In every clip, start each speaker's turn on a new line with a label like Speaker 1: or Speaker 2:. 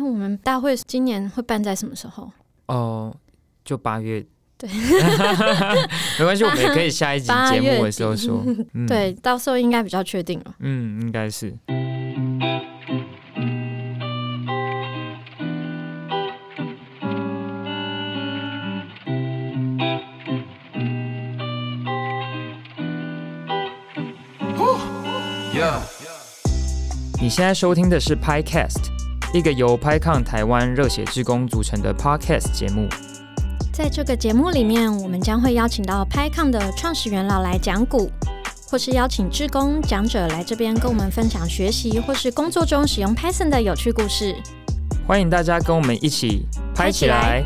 Speaker 1: 哎，我们大会今年会办在什么时候？
Speaker 2: 哦，就八月。
Speaker 1: 对，
Speaker 2: 没关系，我们也可以下一集节目的时候说。
Speaker 1: 对，到时候应该比较确定了。
Speaker 2: 嗯，应该是。你现在收听的是 PiCast，一个由 PiCon 台湾热血志工组成的 Podcast 节目。
Speaker 1: 在这个节目里面，我们将会邀请到 PyCon 的创始元老来讲股，或是邀请志工讲者来这边跟我们分享学习或是工作中使用 Python 的有趣故事。
Speaker 2: 欢迎大家跟我们一起拍起来！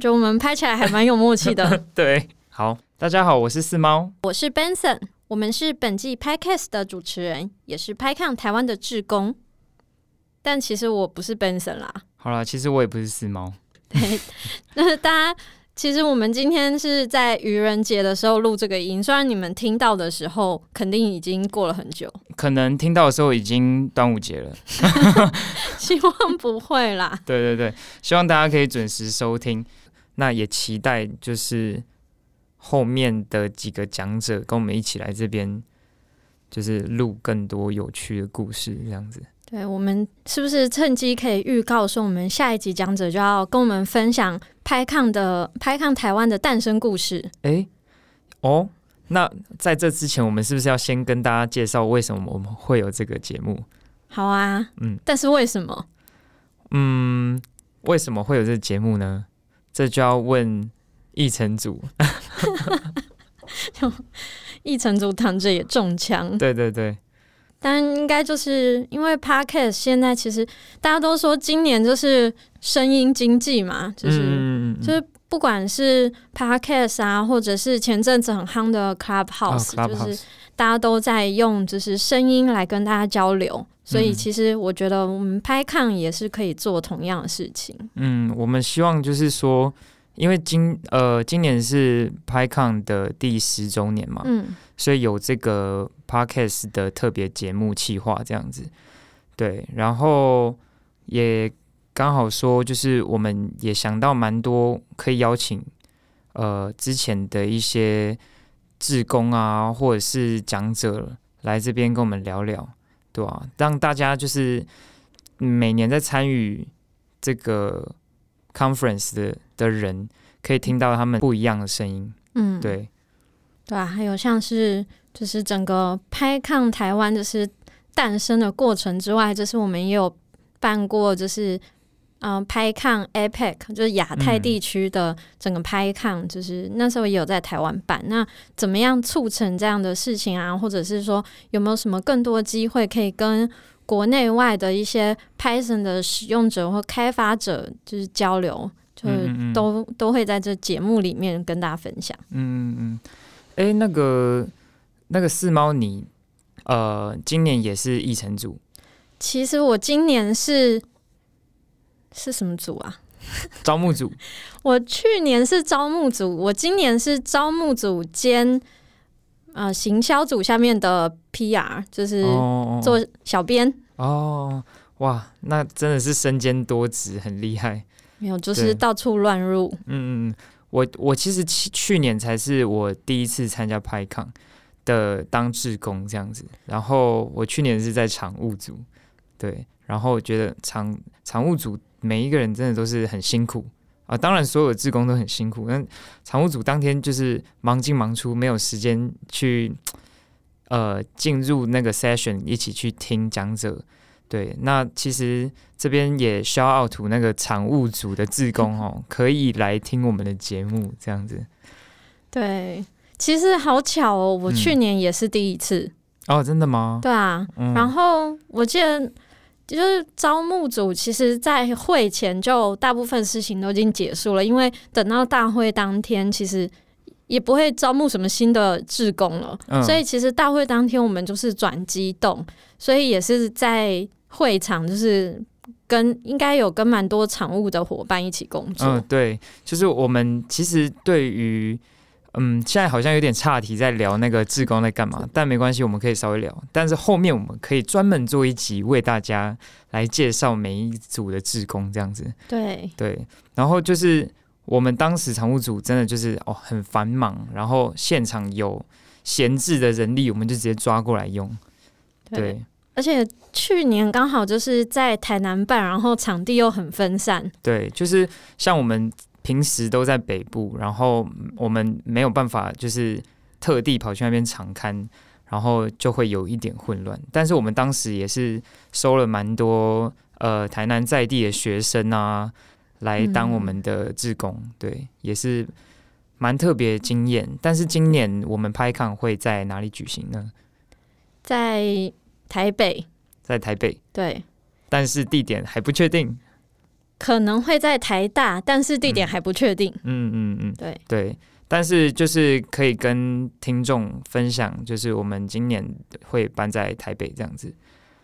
Speaker 1: 我觉得我们拍起来还蛮有默契的。
Speaker 2: 对，好。大家好，我是四猫，
Speaker 1: 我是 Benson，我们是本季 Podcast 的主持人，也是 PyCon 台湾的志工。但其实我不是 Benson 啦。
Speaker 2: 好了，其实我也不是四猫。
Speaker 1: 对，那大家其实我们今天是在愚人节的时候录这个音，虽然你们听到的时候肯定已经过了很久，
Speaker 2: 可能听到的时候已经端午节了。
Speaker 1: 希望不会啦。
Speaker 2: 对对对，希望大家可以准时收听。那也期待就是。后面的几个讲者跟我们一起来这边，就是录更多有趣的故事，这样子。
Speaker 1: 对，我们是不是趁机可以预告说，我们下一集讲者就要跟我们分享拍抗的拍抗台湾的诞生故事？
Speaker 2: 哎，哦，那在这之前，我们是不是要先跟大家介绍为什么我们会有这个节目？
Speaker 1: 好啊，嗯，但是为什么？
Speaker 2: 嗯，为什么会有这个节目呢？这就要问。一成组，
Speaker 1: 就一成组躺着也中枪。
Speaker 2: 对对对，
Speaker 1: 但应该就是因为 Podcast 现在其实大家都说今年就是声音经济嘛，就是就是不管是 Podcast 啊，或者是前阵子很夯的 Clubhouse，就是大家都在用就是声音来跟大家交流，所以其实我觉得我们拍抗也是可以做同样的事情。
Speaker 2: 嗯，我们希望就是说。因为今呃今年是 PyCon 的第十周年嘛，嗯，所以有这个 Podcast 的特别节目企划这样子，对，然后也刚好说，就是我们也想到蛮多可以邀请呃之前的一些志工啊，或者是讲者来这边跟我们聊聊，对吧？让大家就是每年在参与这个。conference 的的人可以听到他们不一样的声音，嗯，对，
Speaker 1: 对啊，还有像是就是整个拍抗台湾就是诞生的过程之外，就是我们也有办过，就是嗯拍抗 APEC，就是亚太地区的整个拍抗，就是那时候也有在台湾办。那怎么样促成这样的事情啊？或者是说有没有什么更多机会可以跟？国内外的一些 Python 的使用者或开发者，就是交流，就是都都会在这节目里面跟大家分享。
Speaker 2: 嗯嗯，哎，那个那个四猫，你呃，今年也是议程组？
Speaker 1: 其实我今年是是什么组啊？
Speaker 2: 招募组。
Speaker 1: 我去年是招募组，我今年是招募组兼。呃，行销组下面的 PR 就是做小编
Speaker 2: 哦，哇，那真的是身兼多职，很厉害。
Speaker 1: 没有，就是到处乱入。
Speaker 2: 嗯嗯，我我其实去去年才是我第一次参加拍抗的当志工这样子，然后我去年是在常务组，对，然后我觉得常常务组每一个人真的都是很辛苦。啊，当然，所有的职工都很辛苦。那常务组当天就是忙进忙出，没有时间去呃进入那个 session 一起去听讲者。对，那其实这边也需要奥图那个常务组的志工 哦，可以来听我们的节目这样子。
Speaker 1: 对，其实好巧哦，我去年也是第一次。
Speaker 2: 哦，真的吗？
Speaker 1: 对啊，然后我记得。就是招募组，其实，在会前就大部分事情都已经结束了，因为等到大会当天，其实也不会招募什么新的志工了。所以，其实大会当天我们就是转机动，所以也是在会场，就是跟应该有跟蛮多场务的伙伴一起工作。
Speaker 2: 嗯，对，就是我们其实对于。嗯，现在好像有点岔题，在聊那个志工在干嘛，但没关系，我们可以稍微聊。但是后面我们可以专门做一集，为大家来介绍每一组的志工，这样子。
Speaker 1: 对
Speaker 2: 对，然后就是我们当时常务组真的就是哦很繁忙，然后现场有闲置的人力，我们就直接抓过来用。对，
Speaker 1: 而且去年刚好就是在台南办，然后场地又很分散。
Speaker 2: 对，就是像我们。平时都在北部，然后我们没有办法，就是特地跑去那边常看，然后就会有一点混乱。但是我们当时也是收了蛮多呃台南在地的学生啊，来当我们的志工，对，也是蛮特别经验。但是今年我们拍抗会在哪里举行呢？
Speaker 1: 在台北，
Speaker 2: 在台北，
Speaker 1: 对，
Speaker 2: 但是地点还不确定。
Speaker 1: 可能会在台大，但是地点还不确定。
Speaker 2: 嗯嗯嗯，
Speaker 1: 对
Speaker 2: 对，但是就是可以跟听众分享，就是我们今年会搬在台北这样子。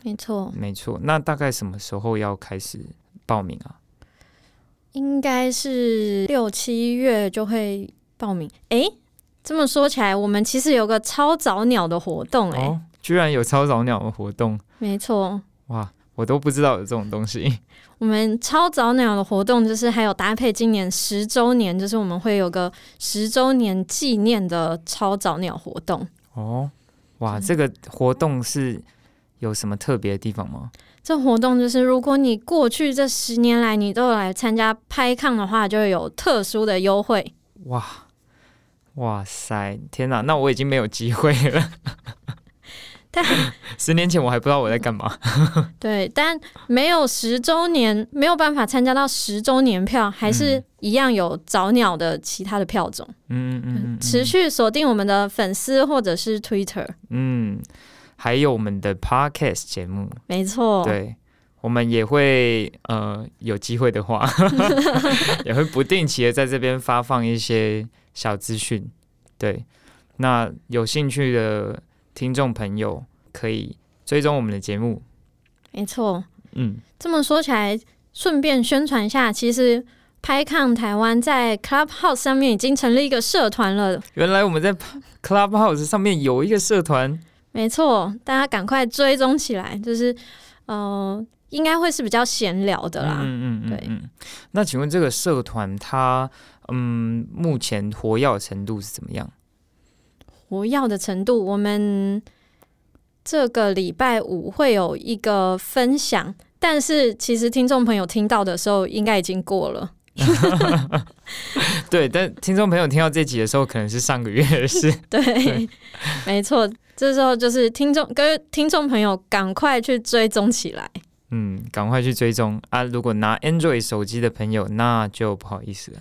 Speaker 1: 没错，
Speaker 2: 没错。那大概什么时候要开始报名啊？
Speaker 1: 应该是六七月就会报名。哎，这么说起来，我们其实有个超早鸟的活动，哎，
Speaker 2: 居然有超早鸟的活动。
Speaker 1: 没错。
Speaker 2: 哇，我都不知道有这种东西。
Speaker 1: 我们超早鸟的活动就是还有搭配今年十周年，就是我们会有个十周年纪念的超早鸟活动。
Speaker 2: 哦，哇，这个活动是有什么特别的地方吗？
Speaker 1: 这活动就是如果你过去这十年来你都有来参加拍抗的话，就会有特殊的优惠。
Speaker 2: 哇，哇塞，天哪，那我已经没有机会了。十年前我还不知道我在干嘛。
Speaker 1: 对，但没有十周年，没有办法参加到十周年票，还是一样有早鸟的其他的票种。嗯嗯，持续锁定我们的粉丝或者是 Twitter。
Speaker 2: 嗯，还有我们的 Podcast 节目。
Speaker 1: 没错。
Speaker 2: 对，我们也会呃有机会的话，也会不定期的在这边发放一些小资讯。对，那有兴趣的。听众朋友可以追踪我们的节目，
Speaker 1: 没错。嗯，这么说起来，顺便宣传一下，其实拍抗台湾在 Clubhouse 上面已经成立一个社团了。
Speaker 2: 原来我们在 Clubhouse 上面有一个社团，
Speaker 1: 没错，大家赶快追踪起来。就是，呃，应该会是比较闲聊的啦。嗯嗯嗯，对。
Speaker 2: 那请问这个社团它，嗯，目前活跃程度是怎么样？
Speaker 1: 活跃的程度，我们这个礼拜五会有一个分享，但是其实听众朋友听到的时候，应该已经过了。
Speaker 2: 对，但听众朋友听到这集的时候，可能是上个月的事。
Speaker 1: 对，没错，这时候就是听众跟听众朋友赶快去追踪起来。
Speaker 2: 嗯，赶快去追踪啊！如果拿 Android 手机的朋友，那就不好意思了。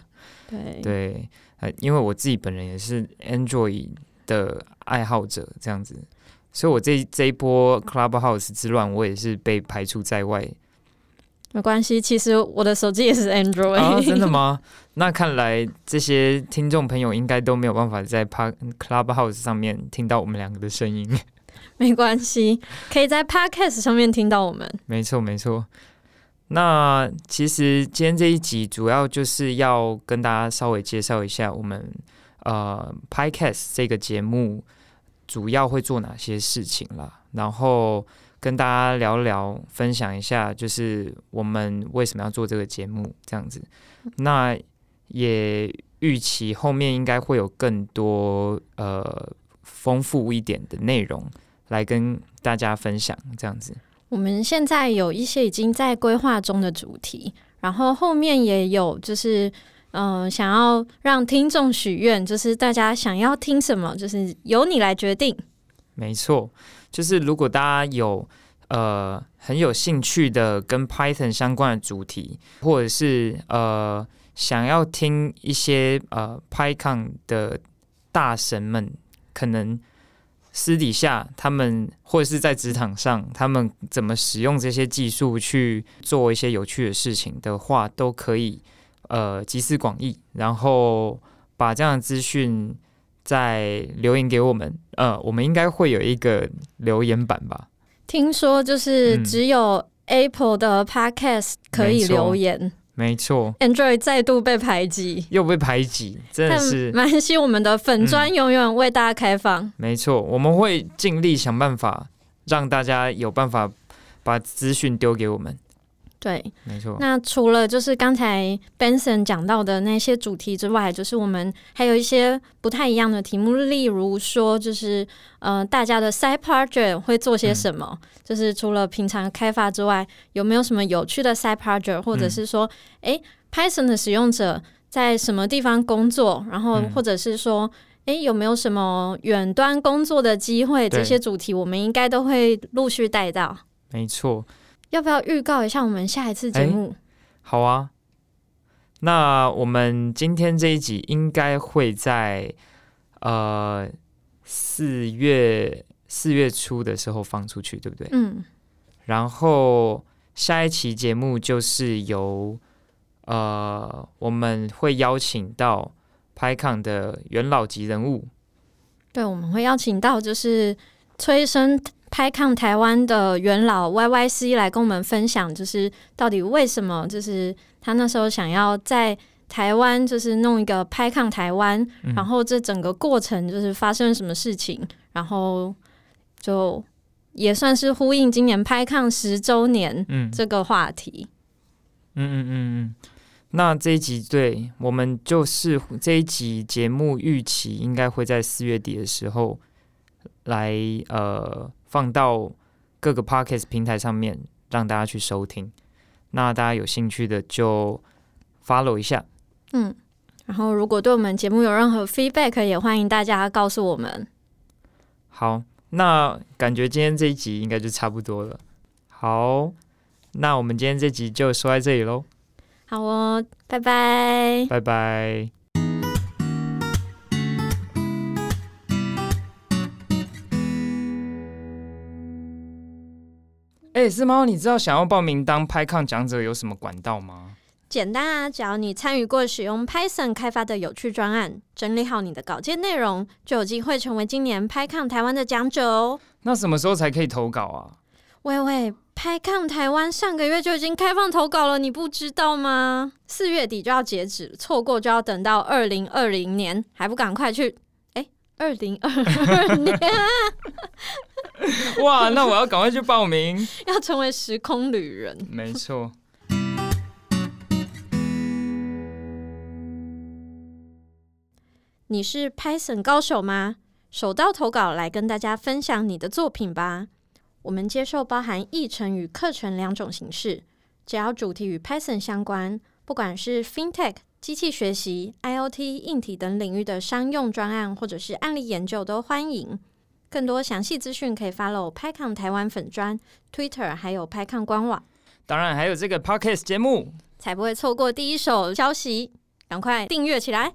Speaker 1: 对
Speaker 2: 对，呃，因为我自己本人也是 Android。的爱好者这样子，所以我这这一波 Clubhouse 之乱，我也是被排除在外。
Speaker 1: 没关系，其实我的手机也是 Android。
Speaker 2: 啊，真的吗？那看来这些听众朋友应该都没有办法在 Park Clubhouse 上面听到我们两个的声音。
Speaker 1: 没关系，可以在 Podcast 上面听到我们。
Speaker 2: 没错，没错。那其实今天这一集主要就是要跟大家稍微介绍一下我们。呃，Podcast 这个节目主要会做哪些事情啦？然后跟大家聊聊，分享一下，就是我们为什么要做这个节目这样子。那也预期后面应该会有更多呃丰富一点的内容来跟大家分享这样子。
Speaker 1: 我们现在有一些已经在规划中的主题，然后后面也有就是。嗯，想要让听众许愿，就是大家想要听什么，就是由你来决定。
Speaker 2: 没错，就是如果大家有呃很有兴趣的跟 Python 相关的主题，或者是呃想要听一些呃 Python 的大神们，可能私底下他们或者是在职场上，他们怎么使用这些技术去做一些有趣的事情的话，都可以。呃，集思广益，然后把这样的资讯再留言给我们。呃，我们应该会有一个留言板吧？
Speaker 1: 听说就是只有 Apple 的 Podcast 可以留言。
Speaker 2: 没错
Speaker 1: ，Android 再度被排挤，
Speaker 2: 又被排挤，真的是。
Speaker 1: 蛮关系，我们的粉砖永远为大家开放。
Speaker 2: 没错，我们会尽力想办法让大家有办法把资讯丢给我们。
Speaker 1: 对，
Speaker 2: 没错。
Speaker 1: 那除了就是刚才 Benson 讲到的那些主题之外，就是我们还有一些不太一样的题目，例如说，就是呃，大家的 side project 会做些什么？就是除了平常开发之外，有没有什么有趣的 side project？或者是说，哎，Python 的使用者在什么地方工作？然后或者是说，诶，有没有什么远端工作的机会？这些主题我们应该都会陆续带到。
Speaker 2: 没错。
Speaker 1: 要不要预告一下我们下一次节目？
Speaker 2: 好啊，那我们今天这一集应该会在呃四月四月初的时候放出去，对不对？嗯。然后下一期节目就是由呃我们会邀请到拍抗的元老级人物，
Speaker 1: 对，我们会邀请到就是催生。拍抗台湾的元老 Y Y C 来跟我们分享，就是到底为什么，就是他那时候想要在台湾，就是弄一个拍抗台湾，然后这整个过程就是发生什么事情，然后就也算是呼应今年拍抗十周年这个话题。
Speaker 2: 嗯嗯嗯嗯，那这一集对我们就是这一集节目预期应该会在四月底的时候来呃。放到各个 podcast 平台上面，让大家去收听。那大家有兴趣的就 follow 一下。
Speaker 1: 嗯，然后如果对我们节目有任何 feedback，也欢迎大家告诉我们。
Speaker 2: 好，那感觉今天这一集应该就差不多了。好，那我们今天这集就说在这里喽。
Speaker 1: 好哦，拜拜，
Speaker 2: 拜拜。哎，是猫，你知道想要报名当拍抗讲者有什么管道吗？
Speaker 1: 简单啊，只要你参与过使用 Python 开发的有趣专案，整理好你的稿件内容，就有机会成为今年拍抗台湾的讲者哦。
Speaker 2: 那什么时候才可以投稿啊？
Speaker 1: 喂喂，拍抗台湾上个月就已经开放投稿了，你不知道吗？四月底就要截止，错过就要等到二零二零年，还不赶快去？二零二二年，
Speaker 2: 哇！那我要赶快去报名，
Speaker 1: 要成为时空旅人。
Speaker 2: 没错。
Speaker 1: 你是 Python 高手吗？手到投稿来跟大家分享你的作品吧。我们接受包含议程与课程两种形式，只要主题与 Python 相关，不管是 FinTech。机器学习、IOT、硬体等领域的商用专案，或者是案例研究都欢迎。更多详细资讯可以 follow PyCon 台湾粉专、Twitter，还有 PyCon 官网。
Speaker 2: 当然还有这个 Podcast 节目，
Speaker 1: 才不会错过第一手消息。赶快订阅起来！